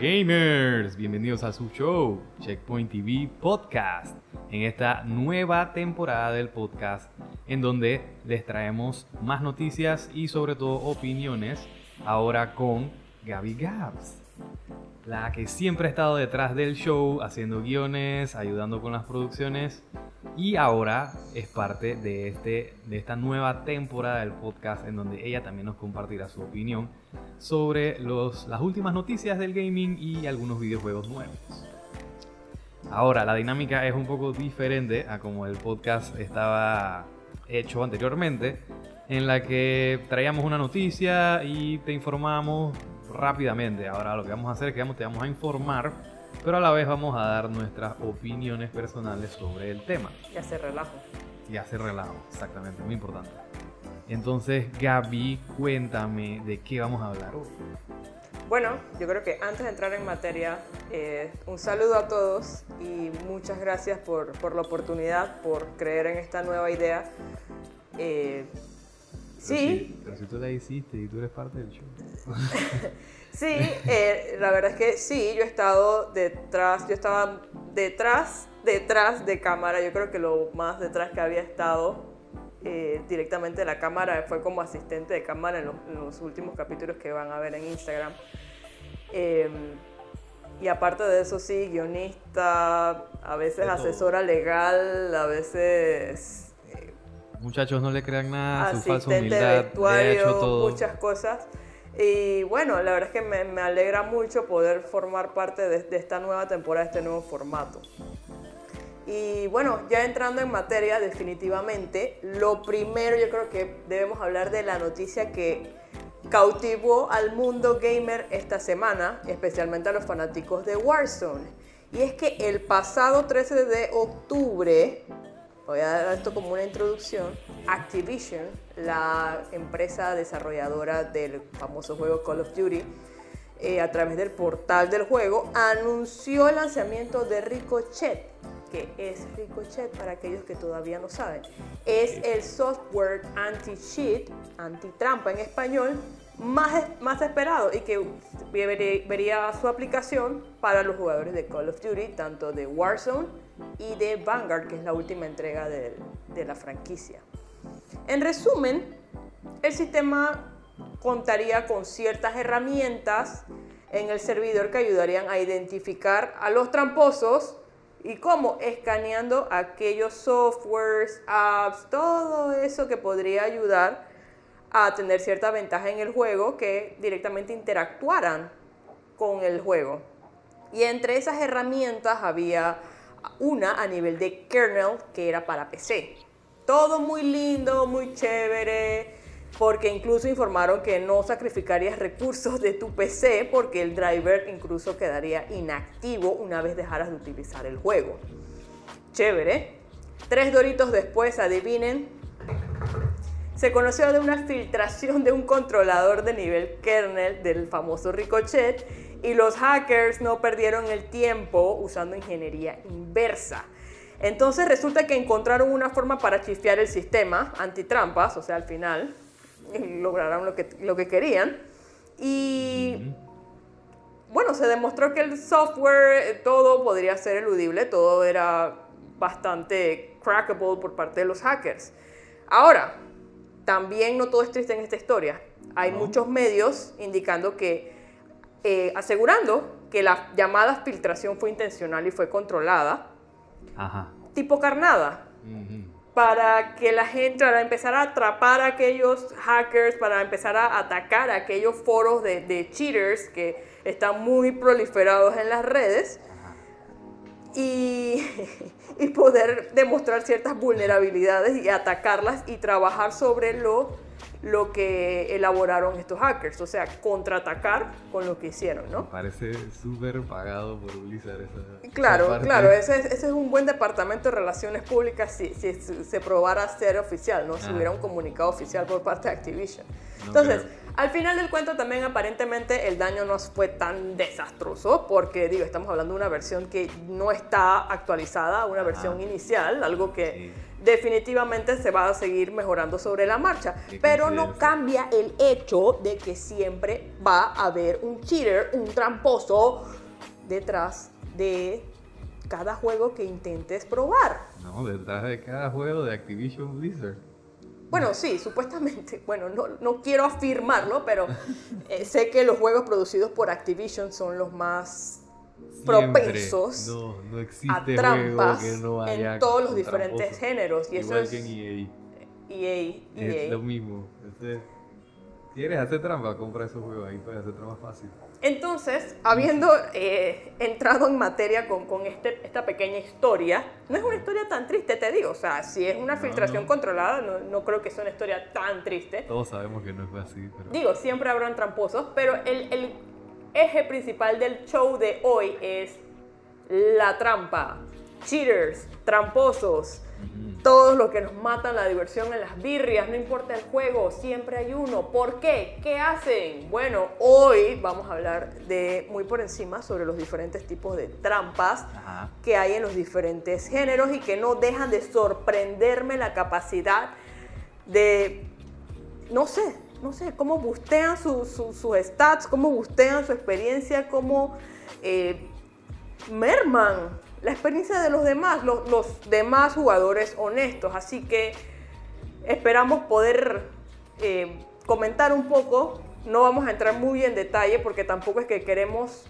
Gamers, bienvenidos a su show Checkpoint TV Podcast en esta nueva temporada del podcast en donde les traemos más noticias y sobre todo opiniones ahora con Gaby Gabs, la que siempre ha estado detrás del show haciendo guiones, ayudando con las producciones y ahora es parte de, este, de esta nueva temporada del podcast en donde ella también nos compartirá su opinión sobre los, las últimas noticias del gaming y algunos videojuegos nuevos. Ahora, la dinámica es un poco diferente a como el podcast estaba hecho anteriormente, en la que traíamos una noticia y te informamos rápidamente. Ahora lo que vamos a hacer es que te vamos a informar pero a la vez vamos a dar nuestras opiniones personales sobre el tema. Y hacer relajo. Y hacer relajo, exactamente, muy importante. Entonces, Gaby, cuéntame de qué vamos a hablar hoy. Bueno, yo creo que antes de entrar en materia, eh, un saludo a todos y muchas gracias por, por, la oportunidad, por creer en esta nueva idea. Eh, sí. pero si tú la hiciste y tú eres parte del show. Sí, eh, la verdad es que sí, yo he estado detrás, yo estaba detrás, detrás de cámara, yo creo que lo más detrás que había estado eh, directamente de la cámara fue como asistente de cámara en los, últimos capítulos que van a ver en Instagram. Em, y aparte de eso, sí, guionista, a veces asesora legal, a veces... Eh, Muchachos, no le crean nada, su falsa humildad, de todo. muchas cosas. Y bueno, la verdad es que me, alegra mucho poder formar parte de, esta nueva temporada, de este nuevo formato. Y bueno, ya entrando en materia, definitivamente, lo primero yo creo que debemos hablar de la noticia que cautivó al mundo gamer esta semana, especialmente a los fanáticos de Warzone. Y es que el pasado 13 de octubre, voy a dar esto como una introducción, Activision, la empresa desarrolladora del famoso juego Call of Duty, eh, a través del portal del juego, anunció el lanzamiento de Ricochet. que es Ricochet para aquellos que todavía no saben? Es el software anti-cheat, anti-trampa en español, más, más esperado y que vería su aplicación para los jugadores de Call of Duty, tanto de Warzone y de Vanguard, que es la última entrega de, de la franquicia. En resumen, el sistema contaría con ciertas herramientas en el servidor que ayudarían a identificar a los tramposos y cómo escaneando aquellos softwares, apps, todo eso que podría ayudar a tener cierta ventaja en el juego que directamente interactuaran con el juego. Y entre esas herramientas había una a nivel de kernel que era para PC. Todo muy lindo, muy chévere, porque incluso informaron que no sacrificarías recursos de tu PC porque el driver incluso quedaría inactivo una vez dejaras de utilizar el juego. Chévere. Tres doritos después, adivinen, se conoció de una filtración de un controlador de nivel kernel del famoso Ricochet y los hackers no perdieron el tiempo usando ingeniería inversa. Entonces resulta que encontraron una forma para chifiar el sistema antitrampas, o sea, al final lograron lo que, lo que querían. Y bueno, se demostró que el software, todo podría ser eludible, todo era bastante crackable por parte de los hackers. Ahora, también no todo es triste en esta historia. Hay muchos medios indicando que, eh, asegurando que la llamada filtración fue intencional y fue controlada tipo carnada. Para que la gente, para empezar a atrapar a aquellos hackers, para empezar a atacar a aquellos foros de, cheaters que están muy proliferados en las redes. Y, y, poder demostrar ciertas vulnerabilidades y atacarlas y trabajar sobre lo lo que elaboraron estos hackers, o sea, contraatacar con lo que hicieron, ¿no? parece súper pagado por Blizzard esa Claro, claro, ese es, ese es, un buen departamento de relaciones públicas si, se probara ser oficial, ¿no? Si hubiera un comunicado oficial por parte de Activision. Entonces, Al final del cuento también aparentemente el daño no fue tan desastroso porque digo, estamos hablando de una versión que no está actualizada, una versión inicial, algo que definitivamente se va a seguir mejorando sobre la marcha, pero no cambia el hecho de que siempre va a haber un cheater, un tramposo detrás de cada juego que intentes probar. No, detrás de cada juego de Activision Blizzard. Bueno, sí, supuestamente. Bueno, no, no quiero afirmarlo, pero eh, sé que los juegos producidos por Activision son los más propensos no, no existe a trampas que no en todos los diferentes géneros. Y Igual eso que es en EA. EA, Es EA. lo mismo. Este, ¿Quieres hacer trampa? Compra esos juegos ahí puedes hacer trampa fácil. Entonces, habiendo eh, entrado en materia con, con este, esta pequeña historia, no es una historia tan triste, te digo. O sea, si es una No, filtración no. controlada, no, no creo que sea una historia tan triste. Todos sabemos que no fue así, pero. Digo, siempre habrán tramposos, pero el, el eje principal del show de hoy es la trampa. Cheaters, tramposos. Todos los que nos matan la diversión en las birrias, no importa el juego, siempre hay uno. ¿Por qué? ¿Qué hacen? Bueno, hoy vamos a hablar de muy por encima sobre los diferentes tipos de trampas Ajá. que hay en los diferentes géneros y que no dejan de sorprenderme la capacidad de, no sé, no sé, cómo bustean su- su- sus stats, cómo bustean su experiencia, cómo eh, merman la experiencia de los demás, los, los demás jugadores honestos. Así que esperamos poder eh, comentar un poco. No vamos a entrar muy en detalle porque tampoco es que queremos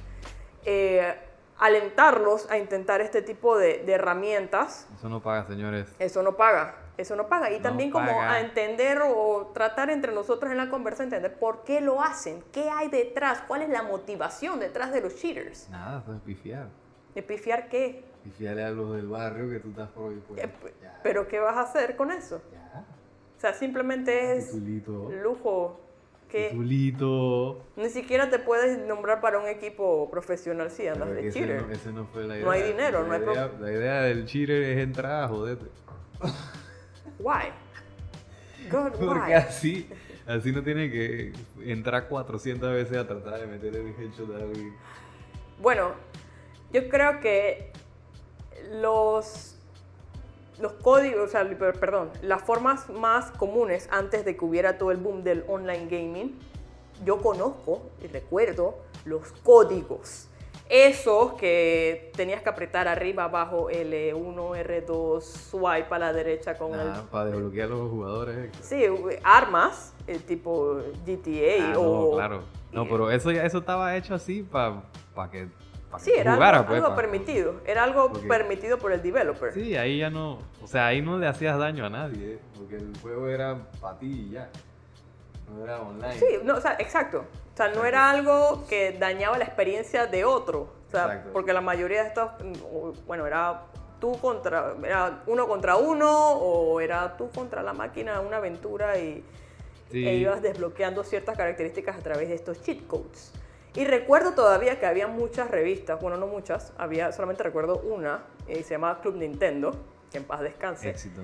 eh, alentarlos a intentar este tipo de, de herramientas. Eso no paga, señores. Eso no paga, eso no paga. Y No también como a entender o tratar entre nosotros en la conversa, entender por qué lo hacen, qué hay detrás, cuál es la motivación detrás de los cheaters. Nada, eso es pifiar. ¿De pifiar qué? Pifiarle a los del barrio que tú estás ahí. pues, Eh, Pero ¿qué vas a hacer con eso? ya. O sea, simplemente es Titulito. lujo que Titulito. ni siquiera te puedes nombrar para un equipo profesional si andas Pero de cheater. no, ese no fue la idea. No hay dinero, la no hay idea, La idea del cheater es entrar a joderte. Why? God, Porque why? así, así no tiene que entrar 400 veces a tratar de meterle el headshot a alguien. Bueno, yo creo que los, los códigos, o sea, per- perdón, las formas más comunes antes de que hubiera todo el boom del online gaming, yo conozco y recuerdo los códigos. Esos que tenías que apretar arriba, abajo, L1, R2, swipe a la derecha con el... Nada, para desbloquear a los jugadores. Sí, armas, el tipo GTA Ah, o... no, claro. No, pero eso eso estaba hecho así para pa' que Sí, era jugara, algo, pues, algo pa- permitido. Era algo Porque- permitido por el developer. Sí, ahí ya no, o sea, ahí no le hacías daño a nadie, ¿eh? porque el juego era para ti y ya. No era online. Sí, no, o sea, exacto. O sea, no era algo que dañaba la experiencia de otro. O sea, Exacto. porque la mayoría de estos, bueno, era tú contra, era uno contra uno o era tú contra la máquina, una aventura y Sí. e ibas desbloqueando ciertas características a través de estos cheat codes. Y recuerdo todavía que había muchas revistas, bueno, no muchas, había, solamente recuerdo una, eh, se llamaba Club Nintendo, que en paz descanse. Éxito.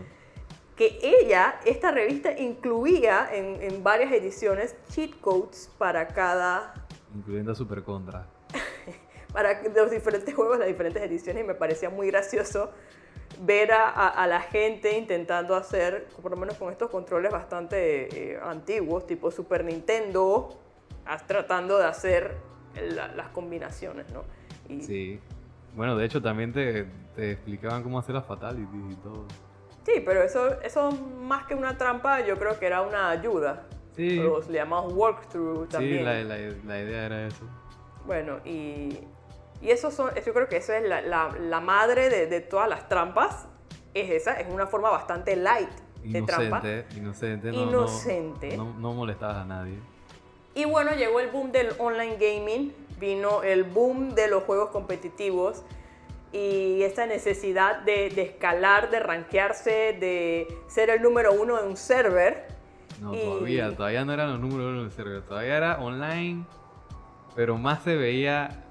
que ella, esta revista, incluía en, en varias ediciones cheat codes para cada, Incluyendo Super Contra. para los diferentes juegos, las diferentes ediciones, y me parecía muy gracioso ver a, a- a la gente intentando hacer, por lo menos con estos controles bastante eh, antiguos, tipo Super Nintendo, tratando de hacer la- las combinaciones, ¿no? Y, Sí. Bueno, de hecho también te, te explicaban cómo hacer las fatalities y todo. Sí, pero eso, eso más que una trampa, yo creo que era una ayuda. Sí. Los le llamamos walkthrough también. Sí, la, la, la idea era eso. Bueno, y, y eso son, yo creo que eso es la, la- madre de, de todas las trampas. Es esa, es una forma bastante light de trampa. Inocente, inocente, no, no- Inocente. No, no molestabas a nadie. Y bueno, llegó el boom del online gaming, vino el boom de los juegos competitivos y esa necesidad de, de escalar, de rankearse, de ser el número uno en un server. No, Y- todavía, todavía no eran los números uno del server, todavía era online, pero más se veía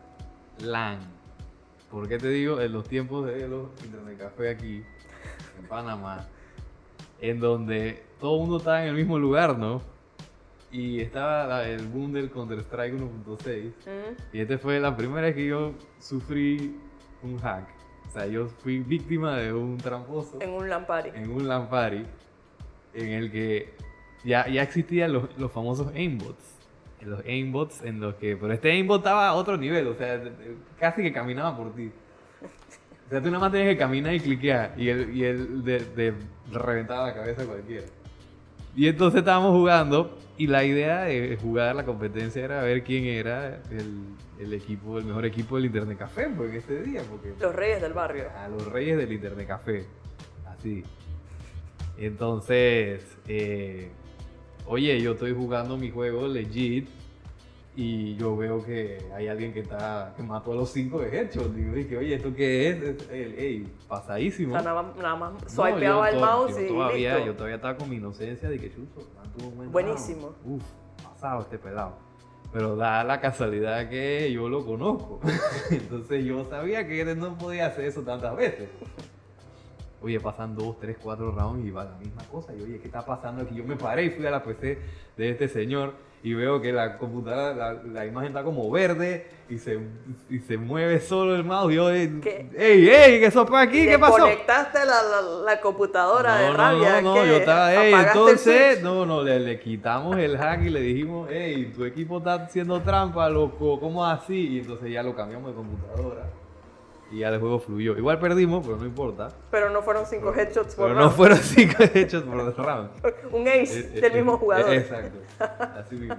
LAN. ¿Por qué te digo? En los tiempos de los internet café aquí, en Panamá, en donde todo el mundo estaba en el mismo lugar, ¿no? Y estaba el boom del Counter-Strike 1.6. Mm. Y este fue la primera vez que yo sufrí un hack. O sea, yo fui víctima de un tramposo En un Lampari. en un LAN party en el que ya, ya existían los, los famosos aimbots. Los aimbots en los que... Pero este aimbot estaba a otro nivel, o sea, casi que caminaba por ti. O sea, tú nada más tenías que caminar y cliquear y él, y él de, de- reventaba la cabeza a cualquiera. Y entonces estábamos jugando y la idea de jugar la competencia era ver quién era el, el equipo, el mejor equipo del Internet Café pues, en ese día, porque Los reyes del barrio. a los reyes del internet café. Así. Entonces, eh, oye, yo estoy jugando mi juego legit y yo veo que hay alguien que está que mató a los cinco de headshot. Digo, dije, oye, ¿esto qué es? Ey, ey, O pasadísimo. sea, nada más, nada más No, swipeaba yo el mouse yo y todavía, listo. Yo todavía estaba con mi inocencia de que chuzo, buen Buenísimo. Uf, pasado este pelado. Pero da la casualidad que yo lo conozco. Entonces yo sabía que él no podía hacer eso tantas veces. Oye, pasan dos, tres, cuatro rounds y va la misma cosa. Y oye, ¿qué está pasando aquí? Yo me paré y fui a la PC de este señor y veo que la computadora, la, la imagen está como verde y se, y se mueve solo el mouse. Y yo, ey, ¿Qué? ey, ey, ¿qué eso para aquí? ¿Qué pasó? Desconectaste la, la, la computadora de No, rabia. no, no, yo estaba, ey, ¿Apagaste el entonces, no, no, le, le quitamos el hack y le dijimos, hey, tu equipo está haciendo trampa, loco, ¿cómo así? Y entonces ya lo cambiamos de computadora y ya el juego fluyó. Igual perdimos, pero no importa. Pero no fueron cinco headshots por Pero no round. fueron cinco hechos por round. Un ace Eh, eh, del mismo eh, jugador. Exacto, así mismo.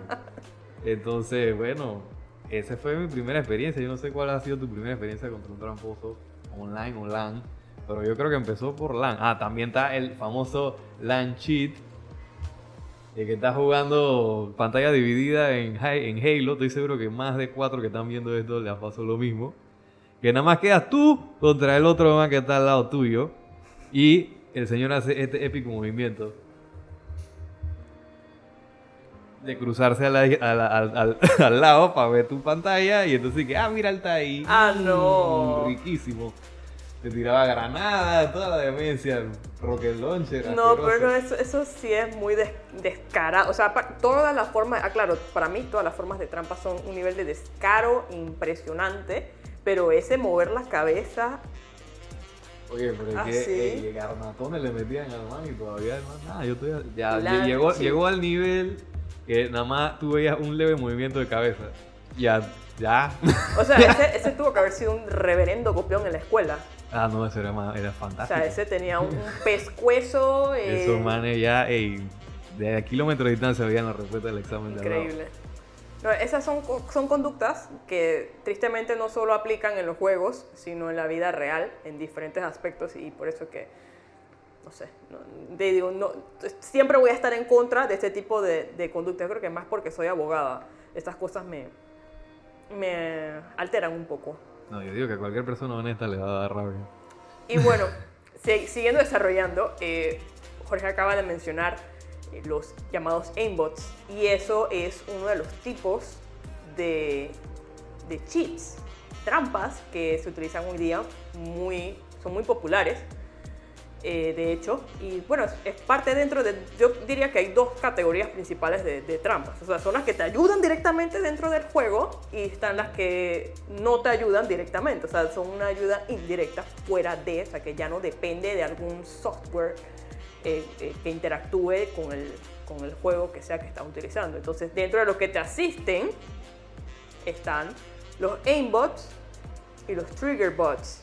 Entonces, bueno, esa fue mi primera experiencia. Yo no sé cuál ha sido tu primera experiencia contra un tramposo online o LAN, pero yo creo que empezó por LAN. Ah, también está el famoso LAN cheat, el que está jugando pantalla dividida en, en Halo. Estoy seguro que más de cuatro que están viendo esto les pasó lo mismo. Que nada más quedas tú contra el otro man que está al lado tuyo. Y el señor hace este épico movimiento de cruzarse a la- a la- al, al- al lado para ver tu pantalla y entonces que, ah, mira, él está ahí. Ah, no. Mm, riquísimo. Te tiraba granadas, toda la demencia, rocket launcher. No, asqueroso. pero eso, eso sí es muy des- descarado. O sea, pa- todas las formas, ah, claro, para mí todas las formas de trampa son un nivel de descaro impresionante, pero ese mover la cabeza, Oye, pero es Ah, que sí. ey, garnatones le metían al man y todavía no nada. Yo todavía, ya La llegó, llegó al nivel que nada más tú veías un leve movimiento de cabeza. Ya, ya. o sea, ese, ese tuvo que haber sido un reverendo copión en la escuela. ah, no, eso era, más, era O fantástico. sea, ese tenía un, pescuezo eh, Esos manes ya, ey, de a kilómetros de distancia veían la respuesta del examen de al lado. increíble. Esas son, son conductas que tristemente no solo aplican en los juegos, sino en la vida real, en diferentes aspectos, y por eso que, no sé, no, te digo, no, siempre voy a estar en contra de este tipo de, de conductas. Creo que más porque soy abogada, estas cosas me, me alteran un poco. No, yo digo que a cualquier persona honesta le va a dar rabia. Y bueno, si- siguiendo desarrollando, eh, Jorge acaba de mencionar los llamados aimbots y eso es uno de los tipos de, de cheats, trampas que se utilizan hoy día, muy, son muy populares. eh, de hecho, y bueno, es, parte dentro de, yo diría que hay dos categorías principales de, de trampas, o sea, son las que te ayudan directamente dentro del juego y están las que no te ayudan directamente, o sea, son una ayuda indirecta fuera de, o sea, que ya no depende de algún software eh, eh, que interactúe con el, con el juego que sea que estás utilizando. Entonces, dentro de los que te asisten están los aimbots y los trigger bots.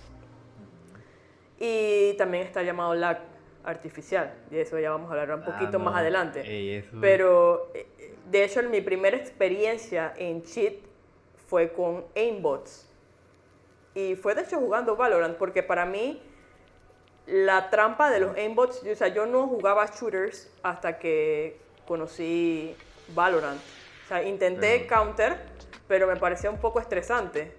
Y también está llamado lag artificial, y de eso ya vamos a hablar un poquito Ah, más no. adelante. Ey, Pero, eh, de hecho, mi primera experiencia en cheat fue con aimbots. Y fue de hecho jugando Valorant, porque para mí la trampa de los aimbots, o sea, yo no jugaba shooters hasta que conocí Valorant. O sea, intenté counter, pero me parecía un poco estresante.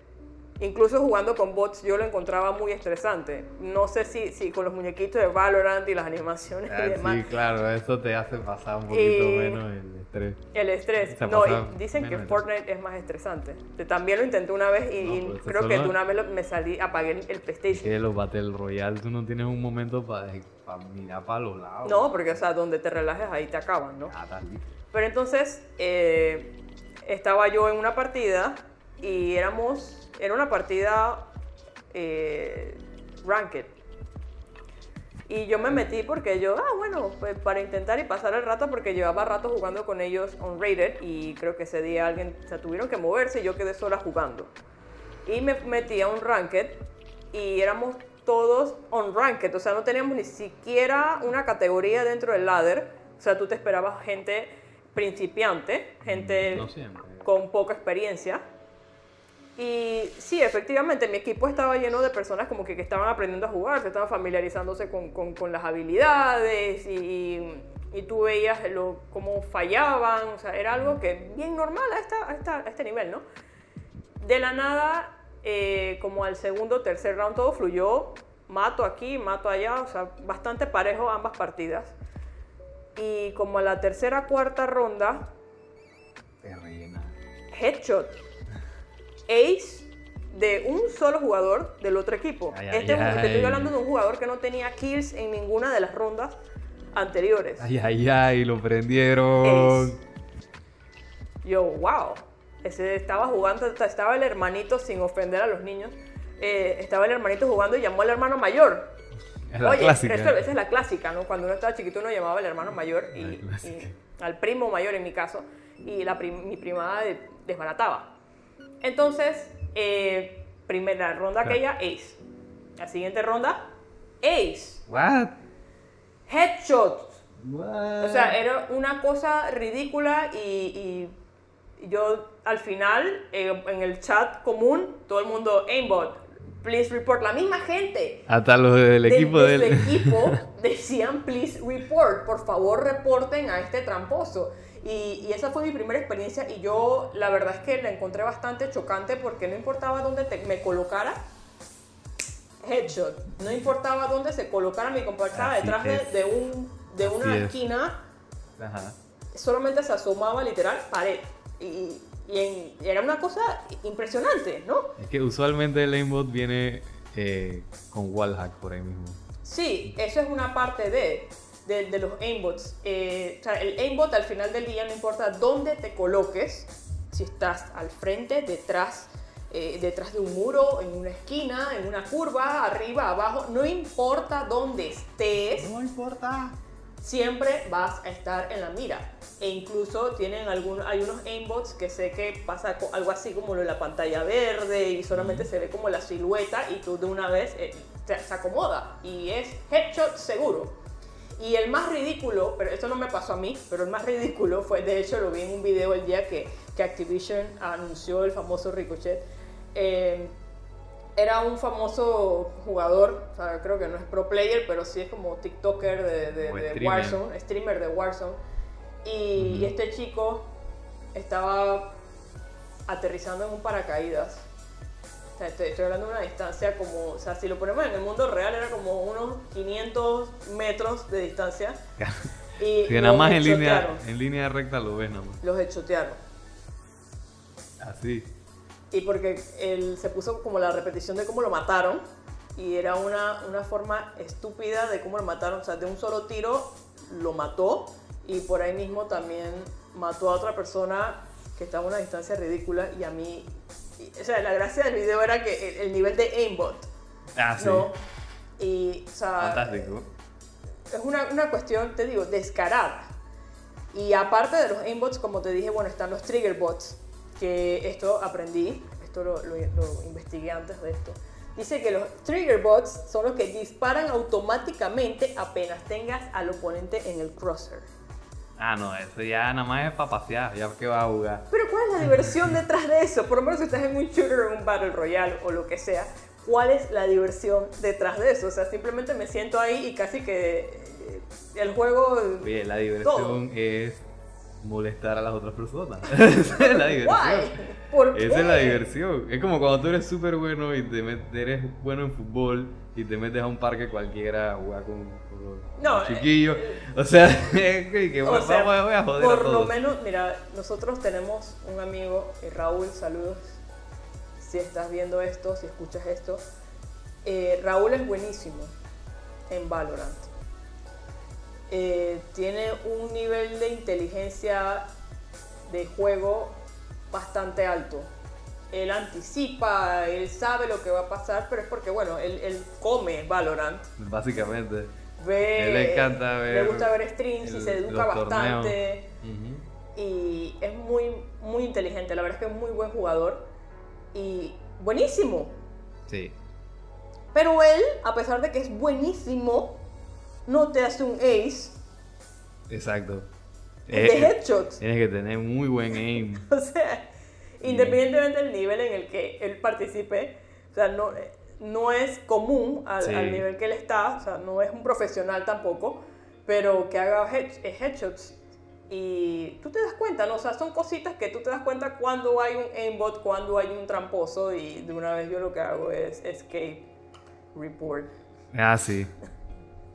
Incluso jugando con bots yo lo encontraba muy estresante. No sé si, si con los muñequitos de Valorant y las animaciones Ah, y demás. sí, claro, eso te hace pasar un poquito Y- menos el estrés. El estrés. Se No, y dicen que. Fortnite es más estresante. Te- También lo intenté una vez y, No, pues, creo que no- de una vez lo- me salí, apagué el, el PlayStation. Que los Battle Royale tú no tienes un momento para mirar para los lados. No, porque o sea, donde te relajes ahí te acaban, ¿no? Ah. Pero entonces eh, estaba yo en una partida y éramos, era una partida eh, ranked. Y yo me metí porque yo, ah, bueno, pues para intentar y pasar el rato, porque llevaba rato jugando con ellos on rated y creo que ese día alguien, se tuvieron que moverse y yo quedé sola jugando. Y me metí a un ranked y éramos todos on ranked, o sea, no teníamos ni siquiera una categoría dentro del ladder, o sea, tú te esperabas gente principiante, gente No con poca experiencia. Y sí, efectivamente, mi equipo estaba lleno de personas como que, que estaban aprendiendo a jugar, que estaban familiarizándose con, con- con las habilidades y, y tú veías lo, cómo fallaban, o sea, era algo que bien normal a, esta- a esta- a este nivel, ¿no? De la nada, eh, como al segundo, tercer round, todo fluyó, mato aquí, mato allá, o sea, bastante parejo ambas partidas. Y como a la tercera, cuarta ronda, headshot, ace de un solo jugador del otro equipo. Ay, este ay, un- te ay. estoy hablando de un jugador que no tenía kills en ninguna de las rondas anteriores. Ay, ay, ay, lo prendieron. Ace. Yo, wow. Ese estaba jugando, estaba el hermanito, sin ofender a los niños, eh, estaba el hermanito jugando y llamó al hermano mayor. Es la Oye, clásica. esto- esa es la clásica, ¿no? Cuando uno estaba chiquito uno llamaba al hermano mayor y, y al primo mayor en mi caso, y la prim- mi primada de- desbarataba. Entonces, eh, primera ronda Claro. aquella, ace. La siguiente ronda, ace. What? Headshot. What? O sea, era una cosa ridícula y, y yo al final, eh, en el chat común, todo el mundo, aimbot, please report. La misma gente Hasta los del de- equipo de, del. su equipo decían, please report, por favor reporten a este tramposo. Y, y esa fue mi primera experiencia y yo la verdad es que la encontré bastante chocante porque no importaba dónde te- me colocara, headshot, no importaba dónde se colocara mi compañera detrás de, es. de un, de una es. esquina, Ajá. solamente se asomaba literal pared. Y, y en- era una cosa impresionante, ¿no? Es que usualmente el aimbot viene eh, con wallhack por ahí mismo. Sí, eso es una parte de, de, de los aimbots. Eh, o sea, el aimbot al final del día no importa dónde te coloques, si estás al frente, detrás, eh, detrás de un muro, en una esquina, en una curva, arriba, abajo, no importa dónde estés, No importa. siempre vas a estar en la mira. E incluso tienen algún, hay unos aimbots que sé que pasa algo así como lo de la pantalla verde y solamente se ve como la silueta y tú de una vez eh, te- se acomoda y es headshot seguro. Y el más ridículo, pero esto no me pasó a mí, pero el más ridículo fue, de hecho lo vi en un video el día que, que Activision anunció el famoso Ricochet. eh, era un famoso jugador, o sea, creo que no es pro player, pero sí es como TikToker de, de- O de streamer. Warzone, streamer de Warzone. Y, Ujú. este chico estaba aterrizando en un paracaídas. O sea, estoy, estoy hablando de una distancia como, o sea, si lo ponemos en el mundo real era como unos 500 metros de distancia. Y Que nada más en línea, en línea recta lo ves nada más. Los hechotearon. Así. Y porque él se puso como la repetición de cómo lo mataron. Y era una, una forma estúpida de cómo lo mataron. O sea, de un solo tiro lo mató. Y por ahí mismo también mató a otra persona que estaba a una distancia ridícula. Y a mí. O sea, la gracia del video era que el, el nivel de aimbot. Ah, sí. ¿No? Y, o sea, Fantástico. es una, una cuestión, te digo, descarada. Y aparte de los aimbots, como te dije, bueno, están los trigger bots, que esto aprendí, esto lo, lo- lo investigué antes de esto. Dice que los trigger bots son los que disparan automáticamente apenas tengas al oponente en el crosser. Ah, no, eso ya nada más es para pasear, ya que va a jugar. Pero ¿cuál es la diversión detrás de eso? Por lo menos si estás en un shooter o en un battle royale o lo que sea, ¿cuál es la diversión detrás de eso? O sea, simplemente me siento ahí y casi que eh, el juego... Oye, la Todo. diversión es molestar a las otras personas. Esa es la diversión. ¿Por qué? Esa es la diversión. Es como cuando tú eres súper bueno y te met- eres bueno en fútbol y te metes a un parque cualquiera a jugar con, con No, los chiquillos. O sea, que, O vamos, sea, voy a joder a por lo menos, mira, nosotros tenemos un amigo, eh, Raúl, saludos. Si estás viendo esto, si escuchas esto, eh, Raúl es buenísimo en Valorant. Eh, tiene un nivel de inteligencia de juego bastante alto. Él anticipa, él sabe lo que va a pasar, pero es porque, bueno, él, él come Valorant. Básicamente. Ve, Él le encanta ver Le gusta ver streams y se educa bastante. Y es muy, muy inteligente. La verdad es que es muy buen jugador. Y buenísimo. Sí. Pero él, a pesar de que es buenísimo, no te hace un ace Exacto. de Eh, headshots. tienes que tener muy buen aim. O sea, independientemente del nivel en el que él participe, o sea, no, no es común al, Sí. al nivel que él está, o sea, no es un profesional tampoco, pero que haga head- eh, headshots. Y tú te das cuenta, ¿no? O sea, son cositas que tú te das cuenta cuando hay un aimbot, cuando hay un tramposo, y de una vez yo lo que hago es escape report. Ah, sí.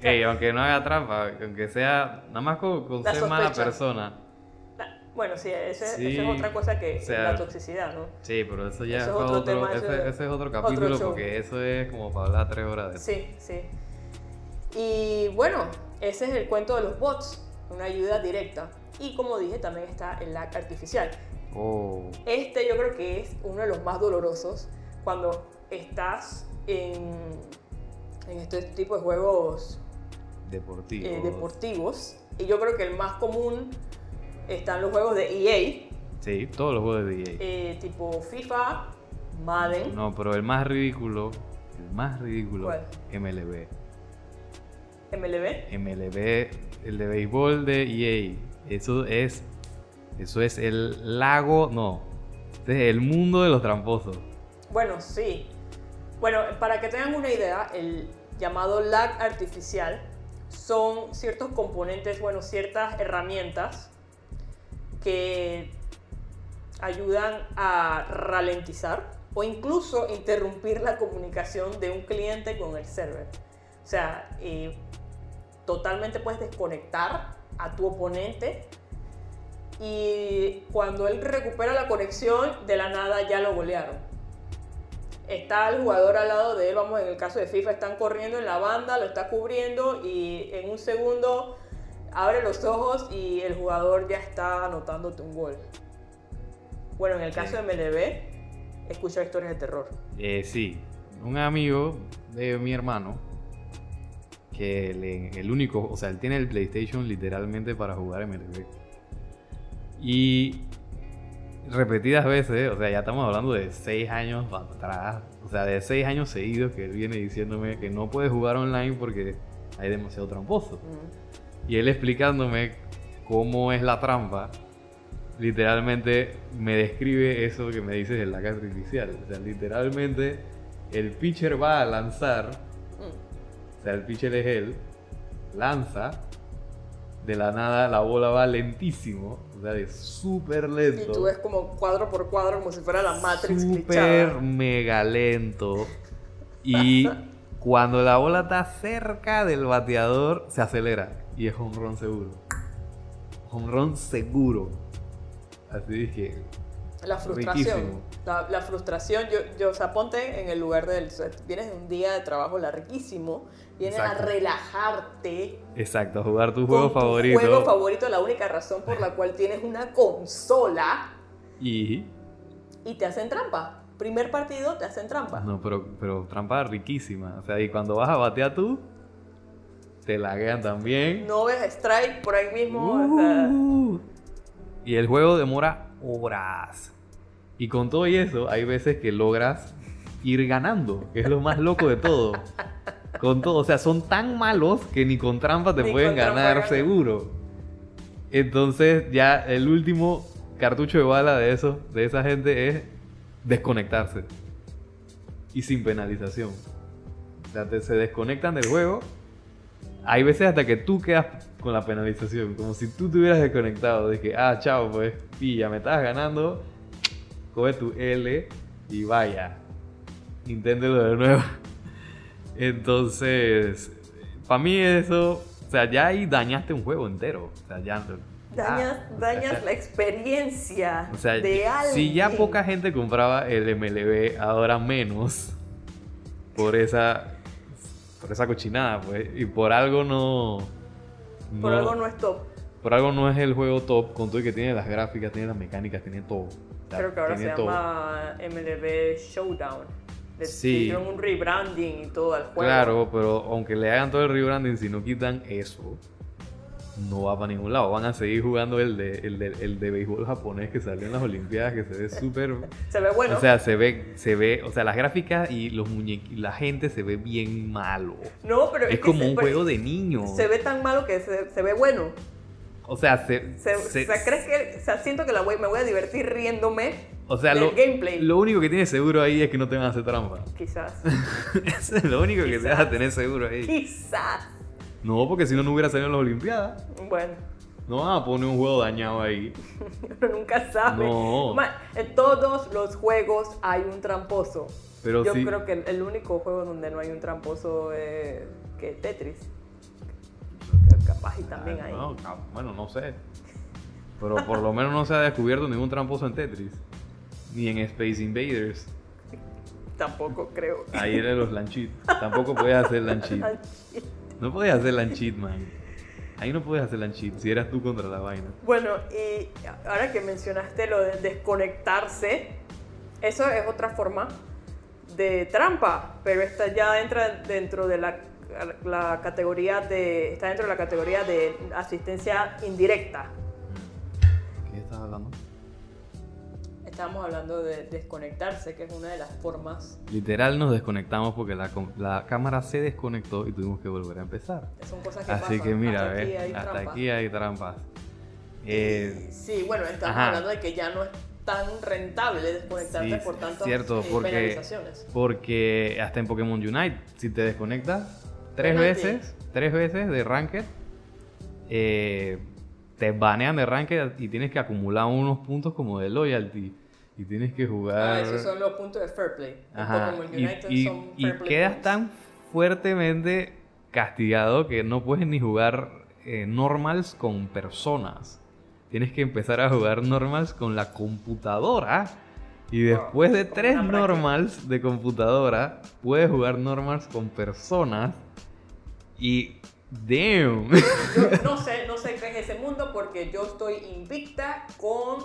Ey, aunque no haga trampa, aunque sea nada más con, con ser mala persona. Bueno, sí, ese, Sí, esa es otra cosa que o sea, la toxicidad, ¿no? Sí, pero eso ya Eso es otro otro, tema, ese, es ese es otro capítulo porque eso es como para hablar tres horas de eso. Sí, sí. Y bueno, ese es el cuento de los bots, una ayuda directa. Y como dije, también está el lag artificial. Oh, Este yo creo que es uno de los más dolorosos cuando estás en, en este tipo de juegos deportivo. eh, deportivos. Y yo creo que el más común están los juegos de EA, Sí, todos los juegos de EA. eh, tipo FIFA, Madden. No, pero el más ridículo, el más ridículo, ¿Cuál? MLB. MLB. MLB, el de béisbol de EA. Eso es, eso es el lago, no, este es el mundo de los tramposos. Bueno, sí. Bueno, para que tengan una idea, el llamado lag artificial son ciertos componentes, bueno, ciertas herramientas que ayudan a ralentizar o incluso interrumpir la comunicación de un cliente con el server. O sea, eh, totalmente puedes desconectar a tu oponente y cuando él recupera la conexión, de la nada ya lo golearon. Está el jugador al lado de él, vamos, en el caso de FIFA, están corriendo en la banda, lo está cubriendo y en un segundo abre los ojos y el jugador ya está anotándote un gol. Bueno, en el caso de MLB, escucha historias de terror. Eh, sí, un amigo de mi hermano, que el único, o sea, él tiene el PlayStation literalmente para jugar MLB. Y repetidas veces, o sea, ya estamos hablando de 6 años atrás, o sea, de 6 años seguidos que él viene diciéndome que no puede jugar online porque hay demasiado tramposo. Mm. Y él explicándome cómo es la trampa, literalmente me describe eso que me dices del lag artificial. O sea, literalmente el pitcher va a lanzar, Mm. o sea, el pitcher es él, lanza, de la nada la bola va lentísimo, sea, de súper Y lento. tú ves como cuadro por cuadro, como si fuera la Matrix Súper mega lento. Y cuando la bola está cerca del bateador, se acelera. Y es home run seguro. Home run seguro. Así dije. La frustración. Riquísimo. La, la frustración, yo, yo, o sea, ponte en el lugar del. o sea, vienes de un día de trabajo larguísimo, vienes Exacto. a relajarte. Exacto, a jugar tu juego tu favorito. juego favorito, la única razón por la cual tienes una consola Y. y te hacen trampa. Primer partido te hacen trampa. No, pero, pero trampa riquísima. O sea, y cuando vas a batear tú, te laguean también. No ves strike por ahí mismo. o sea, Uh, y el juego demora horas. Y con todo y eso, hay veces que logras ir ganando, que es lo más loco de todo. Con todo, o sea, son tan malos que ni con trampa te Ni pueden trampa ganar ganan. seguro. Entonces, ya el último cartucho de bala de eso, de esa gente es desconectarse. Y sin penalización. O sea, te- se desconectan del juego. Hay veces hasta que tú quedas con la penalización. Como si tú te hubieras desconectado. De que, ah, chao, pues, pilla, me estás ganando. Coge tu L y vaya. Inténtelo de nuevo. Entonces, para mí eso. O sea, ya ahí dañaste un juego entero. O sea, ya. dañas ah, dañas o sea, la experiencia o sea, de alguien. si ya poca gente compraba el MLB, ahora menos. Por esa. Por esa cochinada, pues. Y por algo no. Por no- algo no es top. por algo no es el juego top, con todo y que tiene las gráficas, tiene las mecánicas, tiene todo. Creo que ahora se todo. llama MLB Showdown. Le Sí. hicieron un rebranding y todo al juego. Claro, pero aunque le hagan todo el rebranding, si no quitan eso, no va para ningún lado. Van a seguir jugando el de, el de, el de béisbol japonés que salió en las Olimpiadas, que se ve súper... Se ve bueno. O sea, se ve, se ve, o sea, las gráficas y los muñequitos, la gente se ve bien malo. no, pero Es que como se- un juego de niños. Se ve tan malo que se, se ve bueno. O sea, se, Se, se- o sea, ¿crees que, o sea, siento que la voy, me voy a divertir riéndome o sea, del lo, gameplay? lo único que tienes seguro ahí es que no te van a hacer trampa. Quizás. Eso es lo único que te vas a tener seguro ahí. Quizás. No, porque si no, no hubiera salido en las Olimpiadas. Bueno, No van a poner un juego dañado ahí. uno nunca sabe. No. En todos los juegos hay un tramposo. Pero Yo sí. creo que el, el único juego donde no hay un tramposo es que Tetris. Capaz y también Ah, hay. no, bueno, no sé. Pero por lo menos no se ha descubierto ningún tramposo en Tetris. Ni en Space Invaders. Tampoco creo. Ahí eran los Lanchit. Tampoco podías hacer Lanchit. No podías hacer Lanchit, man. Ahí no podías hacer Lanchit si eras tú contra la vaina. Bueno, y ahora que mencionaste lo de desconectarse, eso es otra forma de trampa, pero esta ya entra dentro de la, la categoría de está dentro de la categoría de asistencia indirecta. ¿Qué estás hablando? Estábamos hablando de desconectarse, que es una de las formas. Literal nos desconectamos porque la, la cámara se desconectó y tuvimos que volver a empezar. Son cosas que Así pasan. que mira, Hasta aquí ve, hay hasta aquí hay trampas. Eh, Sí, bueno, estamos Ajá. hablando de que ya no es tan rentable desconectarte Sí, por tantas cierto, eh, porque- penalizaciones. Porque hasta en Pokémon Unite, si te desconectas tres veces, tres veces de Ranked, eh, te banean de Ranked y tienes que acumular unos puntos como de loyalty. Y tienes que jugar. Ah, esos son los puntos de Fair Play. Ajá, Pokémon y, United y- son y Fair Play quedas points. tan fuertemente castigado que no puedes ni jugar eh, normals con personas. Tienes que empezar a jugar normals con la computadora. Y después de tres normals de computadora, puedes jugar normals con personas. Y. Damn. Yo no sé, no sé qué es ese mundo porque yo estoy invicta con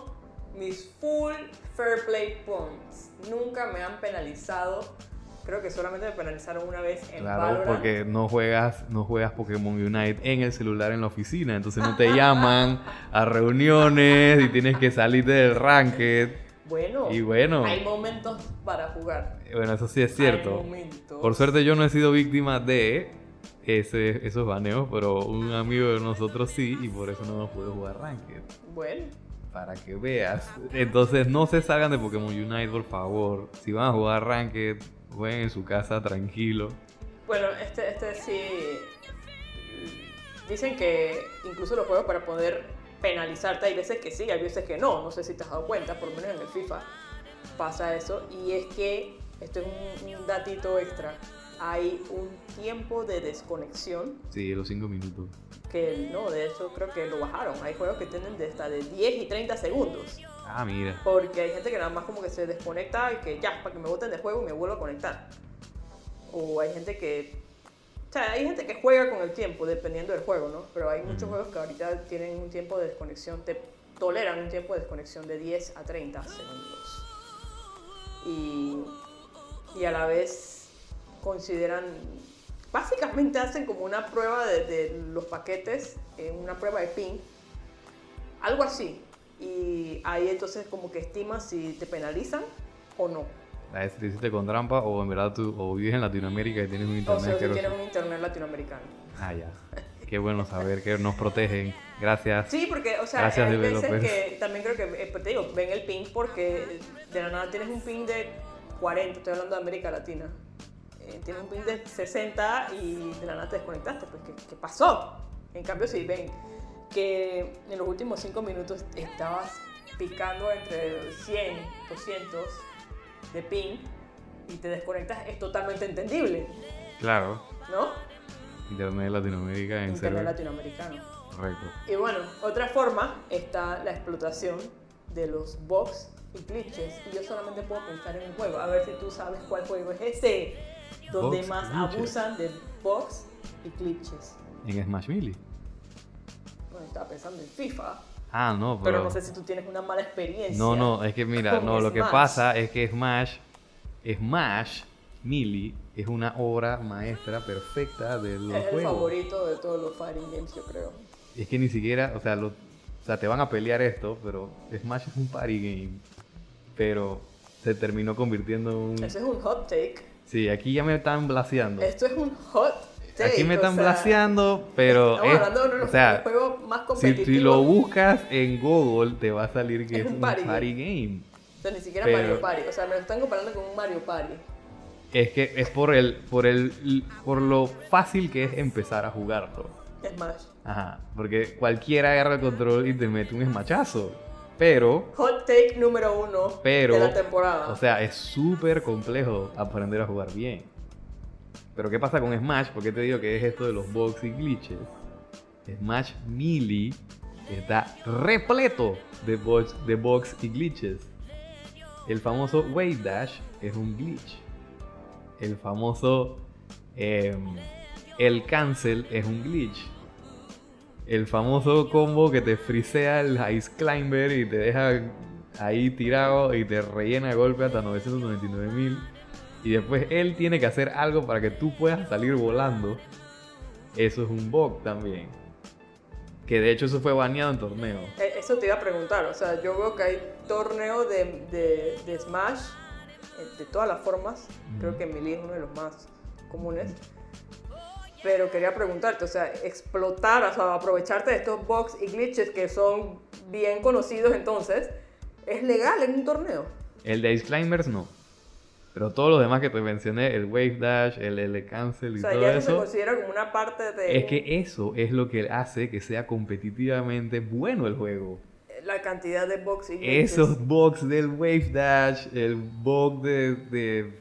mis full Fair Play points. Nunca me han penalizado. Creo que solamente me penalizaron una vez en Claro, Valorant. porque no juegas, no juegas Pokémon Unite en el celular en la oficina, entonces no te llaman a reuniones y tienes que salirte del ranked. Bueno, Y bueno, hay momentos para jugar. bueno, eso sí es cierto. Por suerte yo no he sido víctima de ese, esos baneos, pero un amigo de nosotros sí y por eso no hemos podido jugar ranked. Bueno, Para que veas. Entonces no se salgan de Pokémon Unite, por favor. Si van a jugar ranked, jueguen en su casa tranquilo. bueno, este, este sí. Dicen que incluso los juegos para poder penalizarte, hay veces que sí, hay veces que no. No sé si te has dado cuenta, por lo menos en el FIFA pasa eso. Y es que, esto es un, un datito extra, hay un tiempo de desconexión Sí, los 5 minutos. que no, de hecho creo que lo bajaron. Hay juegos que tienen de hasta de 10 y 30 segundos. Ah, mira. Porque hay gente que nada más como que se desconecta y que ya, para que me boten de juego y me vuelvo a conectar. O hay gente que... O sea, hay gente que juega con el tiempo, dependiendo del juego, ¿no? Pero hay muchos juegos que ahorita tienen un tiempo de desconexión, te toleran un tiempo de desconexión de 10 a 30 segundos. Y, y a la vez consideran... Básicamente hacen como una prueba de, de los paquetes, eh, una prueba de ping, algo así. Y ahí entonces como que estimas si te penalizan o no. A ver si te hiciste con trampa o en verdad tú o vives en Latinoamérica y tienes un O internet sea, si asqueroso. tienes un internet latinoamericano. Ah, ya. Qué bueno saber que nos protegen. Gracias. Sí, porque, o sea, Gracias, hay veces que también creo que, eh, pues, te digo, ven el ping porque de la nada tienes un ping de 40, estoy hablando de América Latina. Eh, tienes un ping de 60 y de la nada te desconectaste. Pues, ¿qué, qué pasó? En cambio, si ven que en los últimos 5 minutos estabas picando entre 100, 200 de ping y te desconectas, es totalmente entendible, Claro. ¿no? Internet Latinoamérica en Internet latinoamericano. Correcto. Y bueno, otra forma está la explotación de los bugs y glitches. Y yo solamente puedo pensar en un juego. A ver si tú sabes cuál juego es ese. Donde Bugs, más glitches. abusan de bugs y glitches. En Smash Melee. estaba pensando en FIFA. Ah, no, Pero pero... no sé si tú tienes una mala experiencia. No, no, es que mira, no, lo que pasa es que Smash, Smash, Melee, es una obra maestra perfecta de los Es el juegos. favorito de todos los fighting games, yo creo. Es que ni siquiera, o sea, lo- o sea, te van a pelear esto, pero Smash es un party game. Pero se terminó convirtiendo en un... Ese es un hot take. Sí, aquí ya me están blaseando. Esto es un hot Aquí me están o sea, blaseando, pero es, hablando de uno de o los sea, juegos más si, competitivos. si lo buscas en Google te va a salir que Es es, un party party, game. O sea, ni siquiera pero- Mario Party. O sea, me lo están comparando con un Mario Party. Es que es por el, por el, por lo fácil que es empezar a jugarlo. Smash. Ajá, porque cualquiera agarra el control y te mete un esmachazo. Pero, Hot take número uno pero, de la temporada. o sea, es súper complejo aprender a jugar bien. Pero ¿qué pasa con Smash? ¿Por qué te digo que es esto de los bugs y glitches? Smash Melee está repleto de bugs, de bugs y glitches. El famoso Wave Dash es un glitch. El famoso em, El Cancel es un glitch. El famoso combo que te frisea el Ice Climber y te deja ahí tirado y te rellena golpe hasta 999 mil. Y después él tiene que hacer algo para que tú puedas salir volando. Eso es un bug también. Que de hecho eso fue baneado en torneo. Eh, Eso te iba a preguntar. O sea, yo veo que hay torneos de, de, de Smash eh, de todas las formas. Creo que Melee es uno de los más comunes. Pero quería preguntarte, o sea, explotar, o sea, aprovecharte de estos bugs y glitches que son bien conocidos entonces, ¿es legal en un torneo? El de Ice Climbers no. Pero todos los demás que te mencioné, el Wave Dash, el L Cancel y O sea, todo ya eso, se eso, considera como una parte de es que eso es lo que hace que sea competitivamente bueno el juego. la cantidad de bugs y. Esos bugs del Wave Dash, el bug de, de-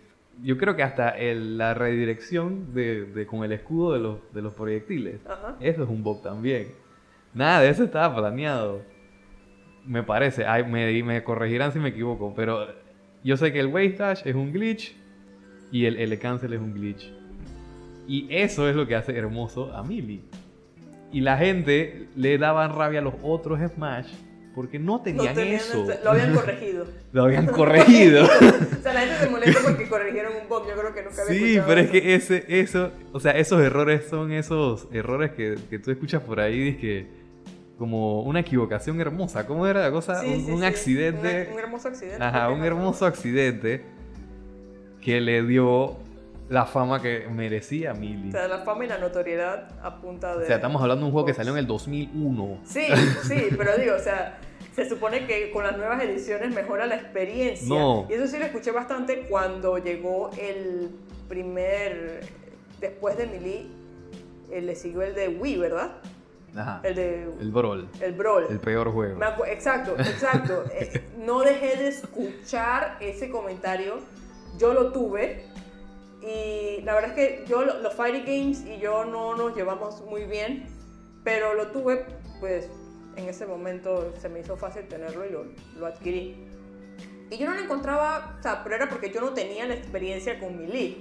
yo creo que hasta el- la redirección de, de- con el escudo de los, de los proyectiles. Ajá. Eso es un bug también. Nada de eso estaba planeado. Me parece, ay, me, me corregirán si me equivoco, pero yo sé que el Wave Dash es un glitch y el L Cancel es un glitch. Y eso es lo que hace hermoso a Melee. Y la gente le daban rabia a los otros Smash porque no No tenían tenían eso. lo habían corregido. Lo habían corregido. o sea, la gente se molesta porque corrigieron un bug. Yo creo que nunca había Sí, pero es que ese, eso, o sea, esos errores son esos errores que, que tú escuchas por ahí, que como una equivocación hermosa. ¿Cómo era la cosa? Sí, un, sí, un sí. accidente. Un, un hermoso accidente. Ajá, un hermoso accidente que le dio la fama que merecía a O Millie. sea, la fama y la notoriedad a punta de. O sea, estamos hablando de un juego que salió en el 2001. Sí, sí, pero digo, o sea, se supone que con las nuevas ediciones mejora la experiencia. No. Y eso sí lo escuché bastante cuando llegó el primer. Después de Melee, eh, le siguió el de Wii, ¿verdad? Ajá. El de. El Brawl. El Brawl. El peor juego. Exacto, exacto. Eh, no dejé de escuchar ese comentario. Yo lo tuve. Y la verdad es que yo, lo- los Fighting Games y yo no nos llevamos muy bien. Pero lo tuve, pues en ese momento se me hizo fácil tenerlo y lo, lo adquirí. Y yo no lo encontraba, o sea, pero era porque yo no tenía la experiencia con Melee.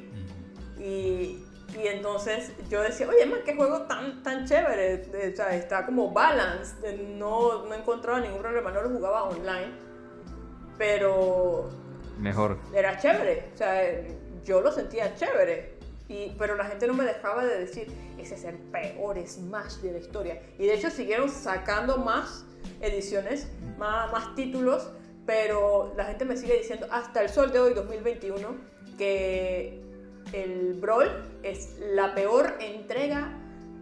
Y, y entonces yo decía, oye, man, qué juego tan, tan chévere. O sea, está como balanced. Eh, No, no encontraba ningún problema, no lo jugaba online. Pero Mejor. era chévere. O sea, yo lo sentía chévere. Y, pero la gente no me dejaba de decir, ese es el peor Smash de la historia. Y de hecho siguieron sacando más ediciones, más, más títulos, pero la gente me sigue diciendo hasta el sol de hoy, 2021, que el Brawl es la peor entrega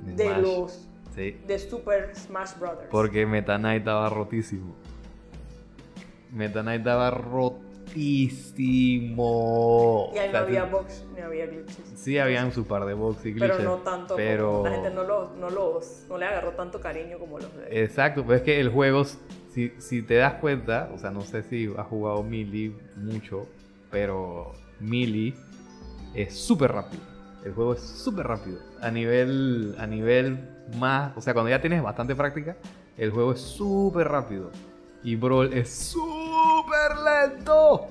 De Smash. los Sí. de Super Smash Brothers. Porque Meta Knight estaba rotísimo. Meta Knight estaba rotísimo. y ahí O no había box ni había glitches. Sí, habían su par de box y glitches. Pero no tanto, pero- como- la gente no, los, no, los, no le agarró tanto cariño como los de... Exacto, pero es que el juego, si, si te das cuenta, o sea, no sé si has jugado Melee mucho, pero Melee es súper rápido. El juego es súper rápido. A nivel, a nivel más, o sea, cuando ya tienes bastante práctica, el juego es súper rápido. Y Brawl es súper lento.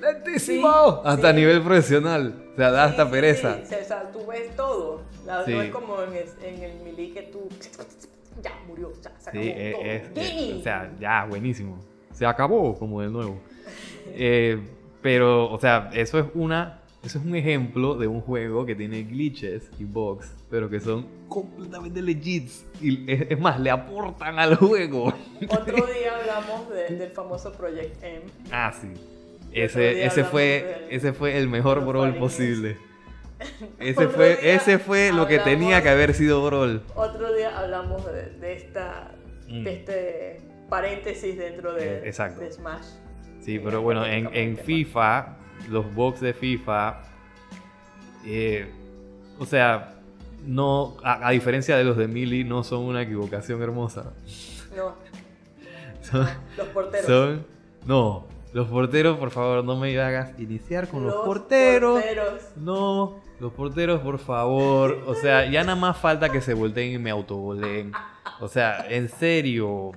Lentísimo. Sí, hasta a sí. nivel profesional. O sea, da Sí, hasta pereza. sí, o sea, tú ves todo. No es como en, es- en el Melee que tú... ya murió, ya se acabó Sí, es- todo. es- o sea, ya, buenísimo. Se acabó como de nuevo. Eh, pero, o sea, eso es una. Eso es un ejemplo de un juego que tiene glitches y bugs, pero que son completamente legits. Y es, es más, le aportan al juego. Otro día hablamos de- del famoso Project M. Ah, sí. Ese, ese, fue, ese fue el mejor brawl posible. Ese fue, ese fue lo que tenía que haber sido brawl. Otro día hablamos de, de esta, Mm. de este paréntesis dentro de, exacto. de Smash. Sí, Eh, pero bueno, en, FIFA, los box de FIFA, eh, o sea, no, a, a diferencia de los de Mili, no son una equivocación hermosa. No, Son, los porteros. son- no, los porteros, por favor, no me hagas iniciar con los, Los porteros. porteros. No, los porteros, por favor. O sea, ya nada más falta que se volteen y me autogoleen. O sea, en serio.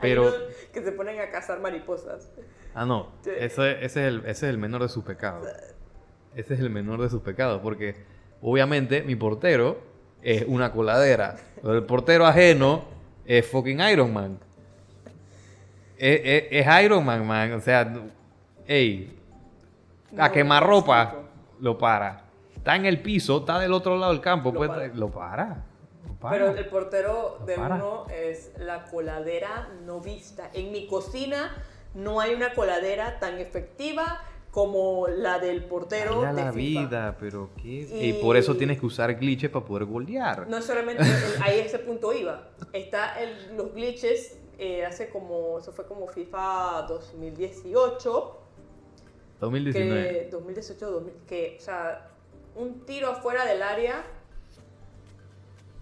Pero, que se ponen a cazar mariposas. ah, no, Sí. ese, es el, ese es el menor de sus pecados. Ese es el menor de sus pecados, porque obviamente mi portero es una coladera. El portero ajeno es fucking Iron Man. Es, es- es Iron Man, man. O sea, ey, a No, quemarropa explico. lo para. Está en el piso, está del otro lado del campo, Lo pues para. lo para. Para. Pero el portero de Para. uno es la coladera no vista. En mi cocina no hay una coladera tan efectiva como la del portero Vaya de la FIFA. vida, pero qué. Y- Y por eso tienes que usar glitches para poder golear. No solamente el- ahí ese punto iba. Está el- los glitches eh, hace como, eso fue como FIFA 2018, 2019. que 2018, 2000, que, o sea, un tiro afuera del área,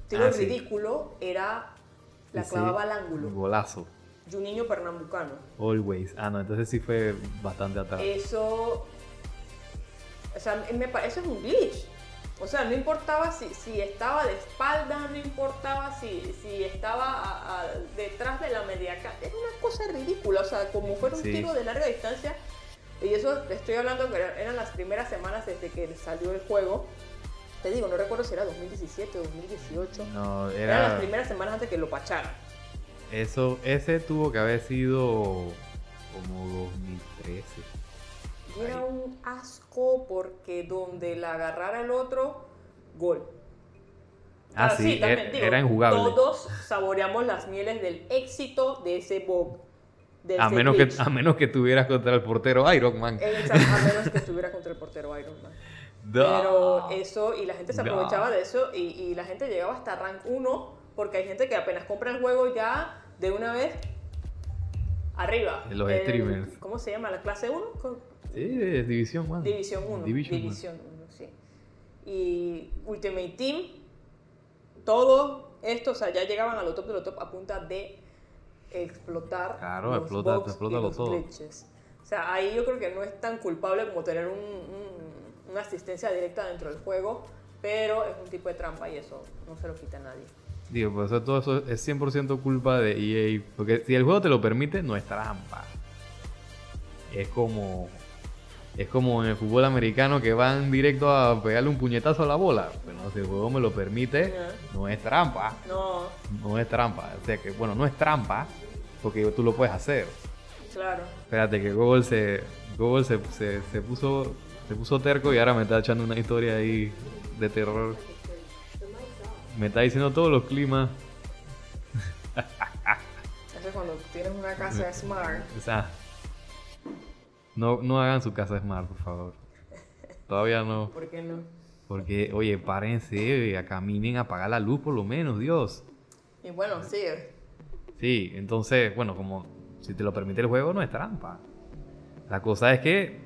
tiro Ah, sí. ridículo, era, la Sí, clavaba al ángulo. Golazo. Juninho Pernambucano. Always. Ah, no, entonces sí fue bastante atrás. Eso, o sea, me parece un glitch. O sea, no importaba si, si estaba de espalda, no importaba si, si estaba a- a- detrás de la media ca- Era una cosa ridícula, o sea, como fuera un Sí. tiro de larga distancia. Y eso estoy hablando que era- eran las primeras semanas desde que salió el juego. Te digo, no recuerdo si era 2017 o 2018. No, Eran las era. primeras semanas antes que lo pacharan. Eso, ese tuvo que haber sido como 2013. Y era un asco porque donde la agarrara el otro, gol. Ah, sí, también era, digo, era injugable. Todos saboreamos las mieles del éxito de ese de A ese menos, que, a menos que tuvieras contra el portero Iron Man. Exacto, a menos que estuviera contra el portero Iron Man. Pero eso, y la gente se aprovechaba de eso, y, y la gente llegaba hasta rank 1, porque hay gente que apenas compra el juego ya de una vez arriba. Los El- streamers. ¿Cómo se llama? ¿La clase 1? Sí, es División 1. División 1. Division División, One. 1, sí. Y Ultimate Team, todo esto, o sea, ya llegaban a lo top de lo top a punta de explotar Claro, los explota- bugs y explótalo los todo. glitches. O sea, ahí yo creo que no es tan culpable como tener un- un- una asistencia directa dentro del juego, pero es un tipo de trampa y eso no se lo quita a nadie. Digo, pues eso- todo eso es 100% culpa de EA. Porque si el juego te lo permite, no es trampa. Es como. Es como en el fútbol americano que van directo a pegarle un puñetazo a la bola. Bueno, si el juego me lo permite, no es trampa. No, No es trampa. O sea que, bueno, no es trampa. Porque tú lo puedes hacer. claro. Espérate que Google se. Google se, se, se puso. Se puso terco y ahora me está echando una historia ahí de terror. Me está diciendo todos los climas. Eso es cuando tienes una casa smart. O sea, no, no hagan su casa smart, por favor. Todavía no. ¿Por qué no? Porque, oye, párense, a caminen a apagar la luz por lo menos, Dios. Y bueno, sí, Sí, entonces, bueno, como si te lo permite el juego, no es trampa. La cosa es que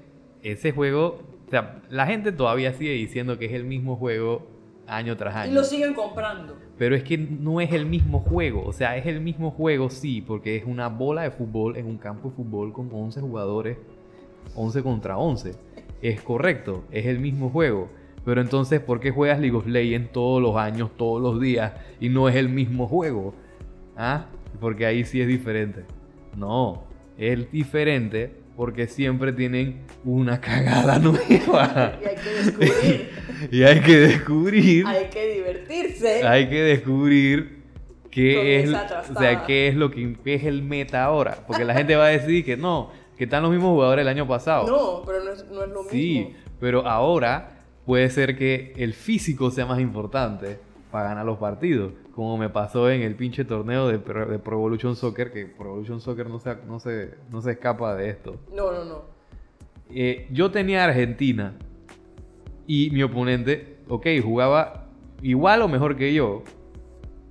ese juego, sea, la gente todavía sigue diciendo que es el mismo juego año tras y año. lo siguen comprando. Pero es que no es el mismo juego. O sea, es el mismo juego, sí, porque es una bola de fútbol en un campo de fútbol con 11 jugadores, 11 contra 11. Es correcto, es el mismo juego. Pero entonces, ¿por qué juegas League of Legends todos los años, todos los días y no es el mismo juego? ¿Ah? Porque ahí sí es diferente. No, es diferente porque siempre tienen una cagada nueva. Y hay que descubrir, y hay que descubrir hay que divertirse. hay que descubrir ¿qué es, o sea, qué es lo que qué es el meta ahora? Porque la gente va a decir que no, que están los mismos jugadores del año pasado. No, pero no es, no es lo Sí, mismo. pero ahora puede ser que el físico sea más importante para ganar los partidos. Como me pasó en el pinche torneo de, Pro- de Pro Evolution Soccer, que Pro Evolution Soccer no se, no se, no se escapa de esto. No, no, no. Eh, yo tenía Argentina y mi oponente, ok, jugaba igual o mejor que yo,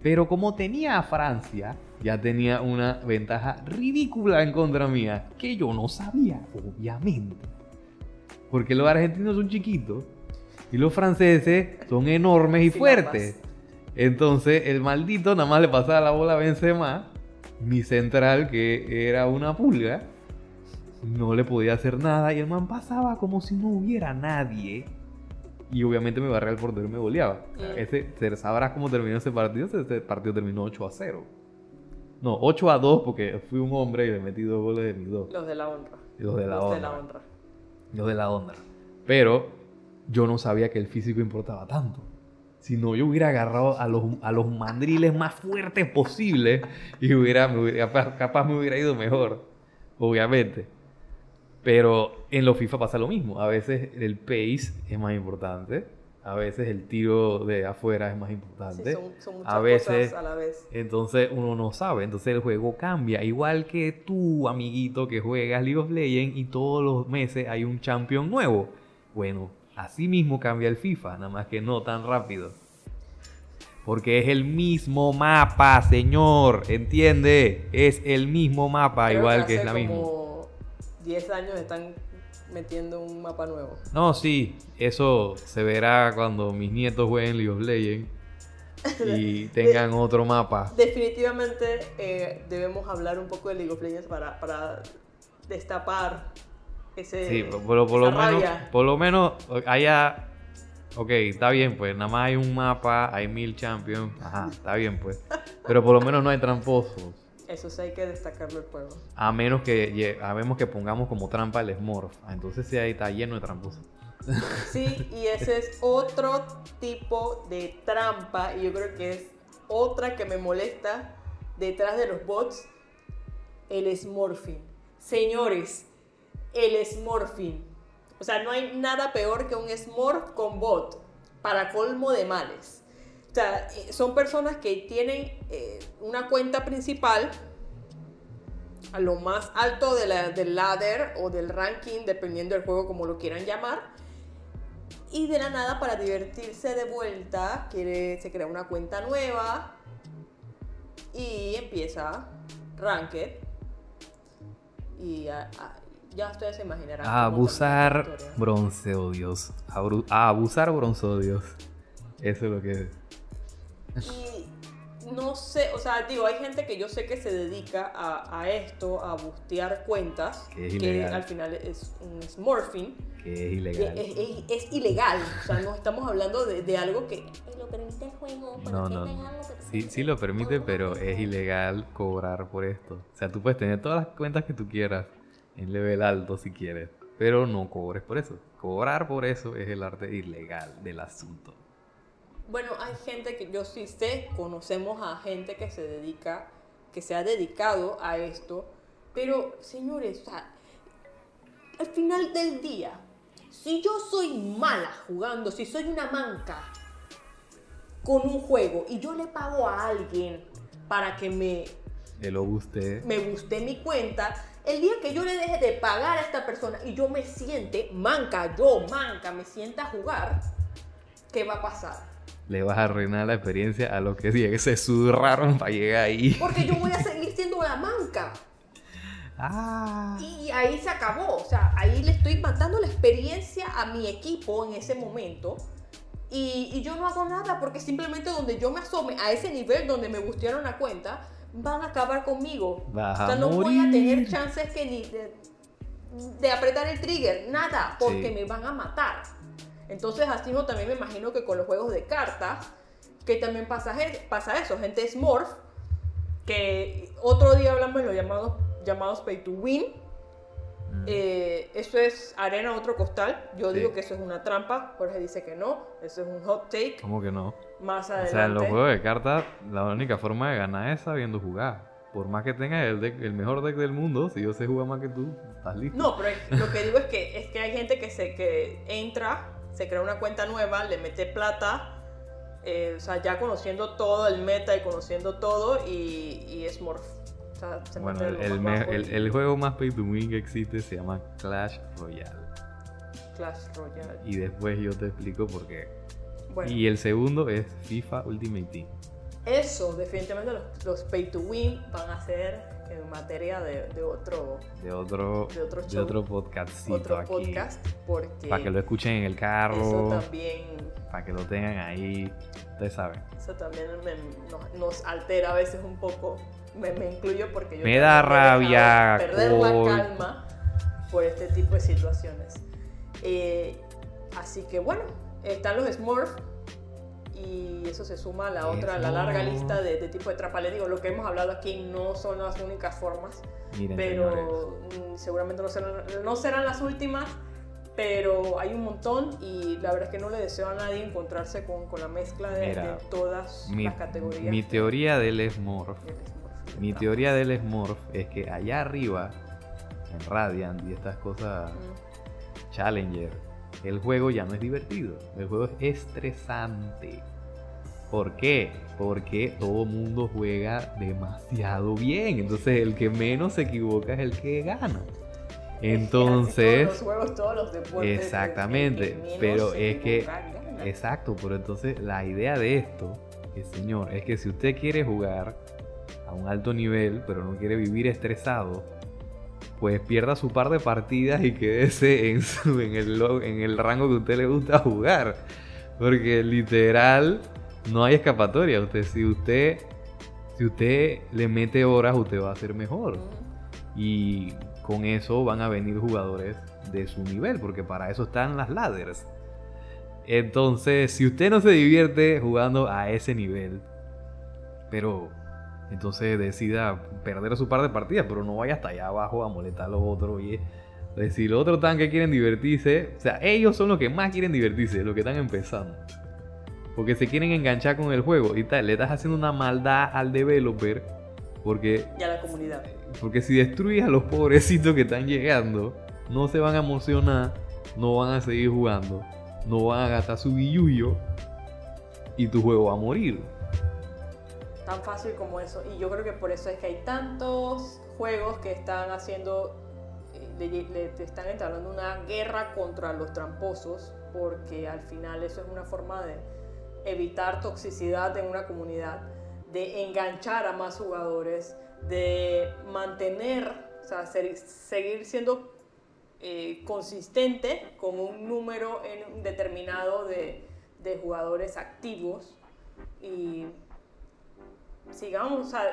pero como tenía a Francia, ya tenía una ventaja ridícula en contra mía, que yo no sabía, obviamente. Porque los argentinos son chiquitos y los franceses son enormes y Sí, fuertes. Entonces el maldito nada más le pasaba la bola a Benzema, mi central que era una pulga, no le podía hacer nada y el man pasaba como si no hubiera nadie. Y obviamente me barré al portero y me goleaba. O sea, Mm. ese, se- sabrás cómo terminó ese partido. Ese, partido terminó 8 a 0. No, 8 a 2 porque fui un hombre y le metí dos goles de mis dos. Los de la honra. Los de la Los de honra. la honra. Los de la honra. Pero yo no sabía que el físico importaba tanto. Si no, yo hubiera agarrado a los, a los mandriles más fuertes posibles y hubiera, me hubiera- capaz, me hubiera ido mejor. Obviamente. Pero en los FIFA pasa lo mismo. A veces el pace es más importante. A veces el tiro de afuera es más Sí, importante. son, son muchas a veces cosas a la vez. entonces uno no sabe, entonces el juego cambia. Igual que tú, amiguito, que juegas League of Legends y todos los meses hay un champion nuevo. Bueno, así mismo cambia el FIFA, nada más que no tan rápido. Porque es el mismo mapa, señor, ¿entiende? Es el mismo mapa, Creo igual que hace es la misma. como 10 años están metiendo un mapa nuevo. No, sí, eso se verá cuando mis nietos jueguen League of Legends y tengan otro mapa. Definitivamente eh, debemos hablar un poco de League of Legends para, para destapar ese, Sí, por, por lo- por lo esa menos, por lo menos haya... Ok, está bien, pues nada más hay un mapa, hay mil champions. Ajá, está bien, pues. Pero por lo menos no hay tramposos. Eso sí hay que destacarlo el juego. A menos que, a menos que pongamos como trampa el Smurf. Entonces sí, ahí está lleno de tramposos. Sí, y ese es otro tipo de trampa y yo creo que es otra que me molesta detrás de los bots, el smurfing. Señores, el smurfing. O sea, no hay nada peor que un smurf con bot, para colmo de males. O sea, eh, son personas que tienen eh, una cuenta principal a lo más alto de la- del ladder o del ranking, dependiendo del juego como lo quieran llamar. Y de la nada, para divertirse de vuelta, quiere, se crea una cuenta nueva y empieza Ranked. Y a- ya ustedes se imaginarán. A abusar historia. bronceodios. A, abusar bronceodios. Eso es lo que es. Y no sé, o sea, digo, hay gente que yo sé que se dedica a, a esto, a bustear cuentas, Que es ilegal. al final es un smurfing. Que es que ilegal. Es, es- es ilegal, o sea, no estamos hablando de, de algo que lo permite el juego. pero No, que no, algo que- Sí, sí lo permite, pero es ilegal cobrar por esto. O sea, tú puedes tener todas las cuentas que tú quieras en level alto si quieres, pero no cobres por eso. Cobrar por eso es el arte ilegal del asunto. Bueno, hay gente que yo sí sé, conocemos a gente que se dedica, que se ha dedicado a esto, pero señores, al final del día, si yo soy mala jugando, si soy una manca con un juego y yo le pago a alguien para que me, El lo guste. me guste mi cuenta, el día que yo le deje de pagar a esta persona y yo me siente manca, yo manca, me sienta a jugar, ¿qué va a pasar? Le vas a arruinar la experiencia a los que se sudraron para llegar ahí. Porque yo voy a seguir siendo la manca. Ah. Y ahí se acabó. O sea, ahí le estoy matando la experiencia a mi equipo en ese momento. Y, y yo no hago nada porque simplemente donde yo me asome a ese nivel donde me bustearon la cuenta, van a acabar conmigo. Vas o sea, a no voy a tener chances que ni de, de apretar el trigger, nada, porque Sí. me van a matar. Entonces, así no también me imagino que con los juegos de cartas, que también pasa, pasa eso, gente Smurf, que otro día hablamos de los llamados, llamados pay to win, Eh, eso es arena a otro costal. Yo Sí. digo que eso es una trampa. Jorge dice que no. Eso es un hot take. ¿Cómo que no? Más O adelante. sea, en los juegos de cartas, la única forma de ganar es sabiendo jugar. Por más que tengas el, deck- el mejor deck del mundo, si yo sé jugar más que tú, estás listo. No, pero es- lo que digo es que, es que hay gente que, se, que entra, se crea una cuenta nueva, le mete plata, eh, o sea, ya conociendo todo el meta y conociendo todo, y, y es morph. Sea, se Bueno, el, el el- el juego más pay to win que existe se llama Clash Royale. Clash Royale. Y después yo te explico por qué. Bueno, Y el segundo es FIFA Ultimate Team. eso, definitivamente los, los pay to win van a ser en materia de, de otro, De otro, De otro de show. otro podcastcito otro aquí. podcast, porque Para que lo escuchen en el eso carro, también para que lo tengan ahí. Ustedes saben. Eso también me- nos, nos altera a veces un poco. Me, me incluyo porque yo Me da rabia, perder la calma por este tipo de situaciones. Eh, así que bueno, están los Smurf y eso se suma a la otra, a la larga lista de, de tipo de trampa. Les digo, lo que hemos hablado aquí no son las únicas formas, Miren, pero mm, seguramente no serán, no serán las últimas. Pero hay un montón y la verdad es que no le deseo a nadie encontrarse con, con la mezcla de, Mira, de todas Mi, las categorías. mi teoría del Smurf. Mi teoría del Smurf es que allá arriba, en Radiant y estas cosas Mm. Challenger, el juego ya no es divertido. El juego es estresante. ¿Por qué? Porque todo mundo juega demasiado bien. Entonces el que menos se equivoca es el que gana. Entonces, Todos los juegos, todos los deportes. Exactamente, pero es que- gana. exacto, pero entonces la idea de esto, señor, es que si usted quiere jugar a un alto nivel, pero no quiere vivir estresado, pues pierda su par de partidas y quédese en, su, el, en el rango que a usted le gusta jugar. Porque literal no hay escapatoria. Usted, si usted si usted le mete horas, usted va a ser mejor. Y con eso van a venir jugadores de su nivel, porque para eso están las ladders. Entonces, si usted no se divierte jugando a ese nivel, pero entonces decida perder su par de partidas, pero no vaya hasta allá abajo a molestar a los otros. Y es- si los otros están que quieren divertirse, o sea, ellos son los que más quieren divertirse, los que están empezando. Porque se quieren enganchar con el juego y tal, le estás haciendo una maldad al developer, porque Y a la comunidad. porque si destruyes a los pobrecitos que están llegando, no se van a emocionar, no van a seguir jugando, no van a gastar su billuyo y tu juego va a morir. Tan fácil como eso. Y yo creo que por eso es que hay tantos juegos que están haciendo, eh, le, están entablando una guerra contra los tramposos, porque al final eso es una forma de evitar toxicidad en una comunidad, de enganchar a más jugadores, de mantener, o sea, ser- seguir siendo eh, consistente con un número en- determinado de, de jugadores activos y sigamos, o sea,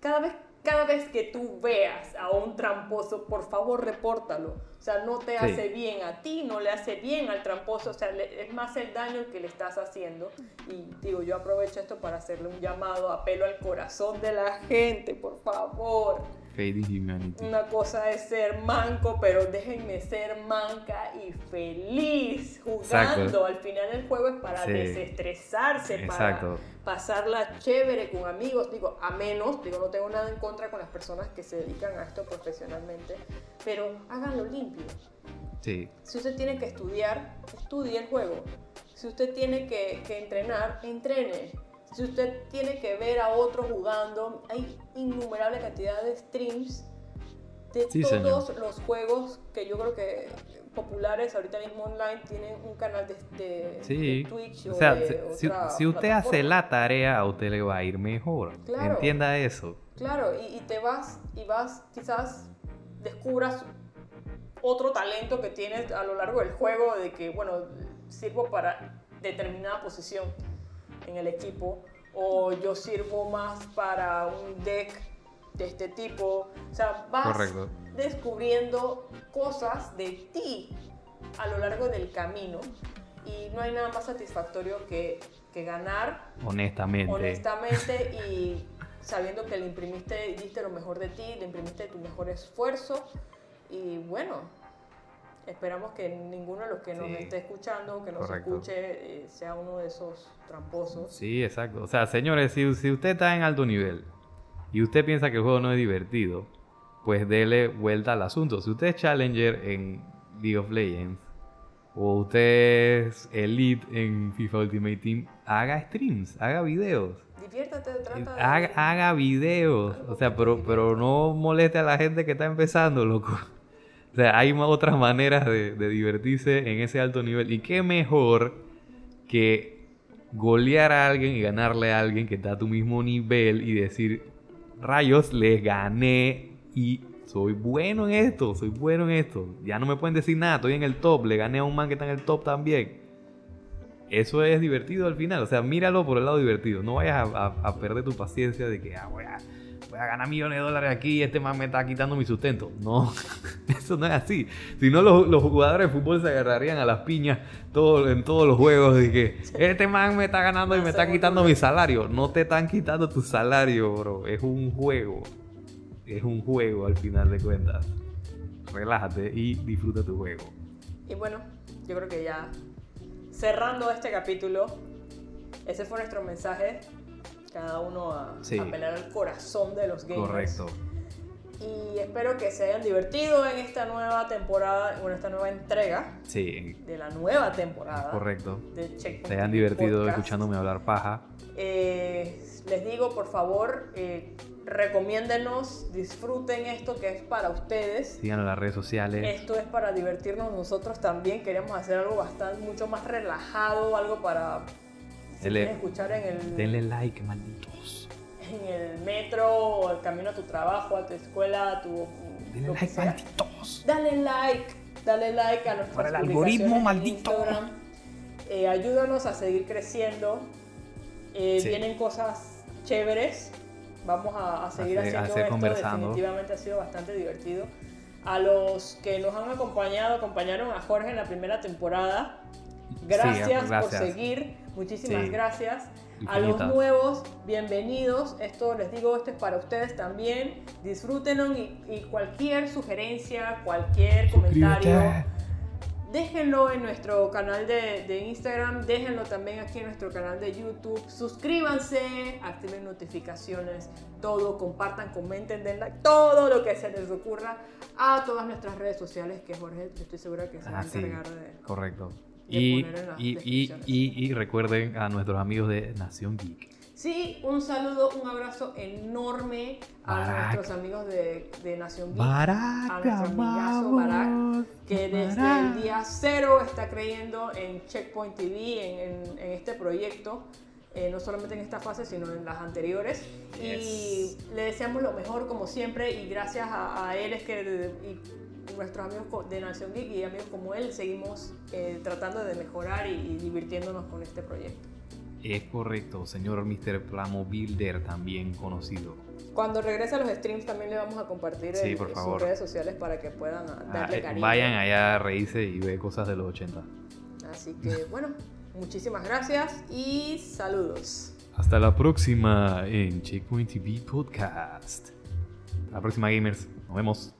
cada vez, cada vez que tú veas a un tramposo, por favor, repórtalo. O sea, no te Sí. hace bien a ti, no le hace bien al tramposo, o sea, le- es más el daño que le estás haciendo. Y digo, yo aprovecho esto para hacerle un llamado, apelo al corazón de la gente, por favor. Fading Humanity. Una cosa es ser manco, pero déjenme ser manca y feliz jugando. Exacto. Al final el juego es para Sí. desestresarse, Exacto. para pasarla chévere con amigos. Digo, a menos, digo, no tengo nada en contra con las personas que se dedican a esto profesionalmente, pero háganlo limpio. Sí, Si usted tiene que estudiar, estudie el juego. Si usted tiene que, que entrenar, entrene. Si usted tiene que ver a otros jugando, hay innumerable cantidad de streams de Sí, todos señor. los juegos que yo creo que populares ahorita mismo online tienen un canal de, de- sí. de Twitch o, O sea, de si, otra si usted hace la tarea, a usted le va a ir mejor. Claro. Entienda eso. Claro, y, y te vas y vas, quizás descubras otro talento que tienes a lo largo del juego, de que, bueno, sirvo para determinada posición en el equipo, o yo sirvo más para un deck de este tipo. O sea, vas Correcto. descubriendo cosas de ti a lo largo del camino, y no hay nada más satisfactorio que, que ganar Honestamente. honestamente y sabiendo que le imprimiste diste lo mejor de ti, le imprimiste tu mejor esfuerzo Y bueno, esperamos que ninguno de los que nos Sí. esté escuchando, que nos Correcto. escuche, eh, sea uno de esos tramposos. Sí, exacto. O sea, señores, si, si usted está en alto nivel y usted piensa que el juego no es divertido, pues dele vuelta al asunto. Si usted es Challenger en League of Legends o usted es Elite en FIFA Ultimate Team, haga streams, haga videos. Diviértate, trata de... Haga, haga videos. O sea, pero, pero no moleste a la gente que está empezando, loco. O sea, hay otras maneras de, divertirse en ese alto nivel. Y qué mejor que golear a alguien y ganarle a alguien que está a tu mismo nivel y decir, rayos, les gané y soy bueno en esto, soy bueno en esto. Ya no me pueden decir nada, estoy en el top, le gané a un man que está en el top también. Eso es divertido al final, o sea, míralo por el lado divertido. No vayas a, a- a perder tu paciencia de que ah, voy, a, voy a ganar millones de dólares aquí y este man me está quitando mi sustento. No, eso no es así. Si no, los, jugadores de fútbol se agarrarían a las piñas todo, en todos los juegos que este man me está ganando y me está quitando mi salario. No te están quitando tu salario, bro. Es un juego. Es un juego al final de cuentas. Relájate y disfruta tu juego. Y bueno, yo creo que ya cerrando este capítulo, ese fue nuestro mensaje. Cada uno a, Sí. a pelear al corazón de los gamers. Correcto. Y espero que se hayan divertido en esta nueva temporada, en esta nueva entrega Sí, de la nueva temporada. correcto. De Checkpoint Se hayan divertido Podcast. escuchándome hablar paja. Eh, les digo, por favor, eh, recomiéndenos, disfruten esto que es para ustedes. Sigan en las redes sociales. Esto es para divertirnos nosotros también. Queríamos hacer algo bastante, mucho más relajado, algo para si Dele- quieren escuchar en el, Denle like, malditos. en el metro, o al camino a tu trabajo, a tu escuela, a tu. Denle like, sea. malditos. Dale like, dale like a nuestras Para el algoritmo, maldito. Eh, ayúdanos a seguir creciendo. Eh, Sí. Vienen cosas chéveres. Vamos a, a seguir A a haciendo seguir esto. conversando. Definitivamente ha sido bastante divertido. A los que nos han acompañado, acompañaron a Jorge en la primera temporada. Gracias, por gracias. seguir. Muchísimas Sí. gracias. A los nuevos, bienvenidos. Esto les digo, esto es para ustedes también. Disfrútenlo y, y cualquier sugerencia, cualquier comentario, déjenlo en nuestro canal de, de Instagram, déjenlo también aquí en nuestro canal de YouTube. Suscríbanse, activen notificaciones, todo, compartan, comenten, den like, todo lo que se les ocurra a todas nuestras redes sociales que Jorge, estoy segura que se va a Ah, sí, encargar de... correcto. Y, y, y, y, recuerden a nuestros amigos de Nación Geek. Sí, un saludo, un abrazo enorme a Barack. nuestros amigos de, de Nación Geek, Barack, a nuestro amigazo Barack, que desde el día cero está creyendo en Checkpoint TV, en, en- en este proyecto, eh, no solamente en esta fase, sino en las anteriores. Y le deseamos lo mejor como siempre y gracias a, a él es que y nuestros amigos de Nación Geek y amigos como él seguimos eh, tratando de mejorar y, y divirtiéndonos con este proyecto. Es correcto, señor Mr. Plamo Builder, también conocido. Cuando regrese a los streams también le vamos a compartir Sí, el- por sus redes sociales para que puedan ah, Ah, darle eh, cariño. vayan allá a reírse y ver cosas de los 80. Así que bueno, muchísimas gracias y saludos. Hasta la próxima en Checkpoint TV Podcast. Hasta la próxima, gamers. Nos vemos.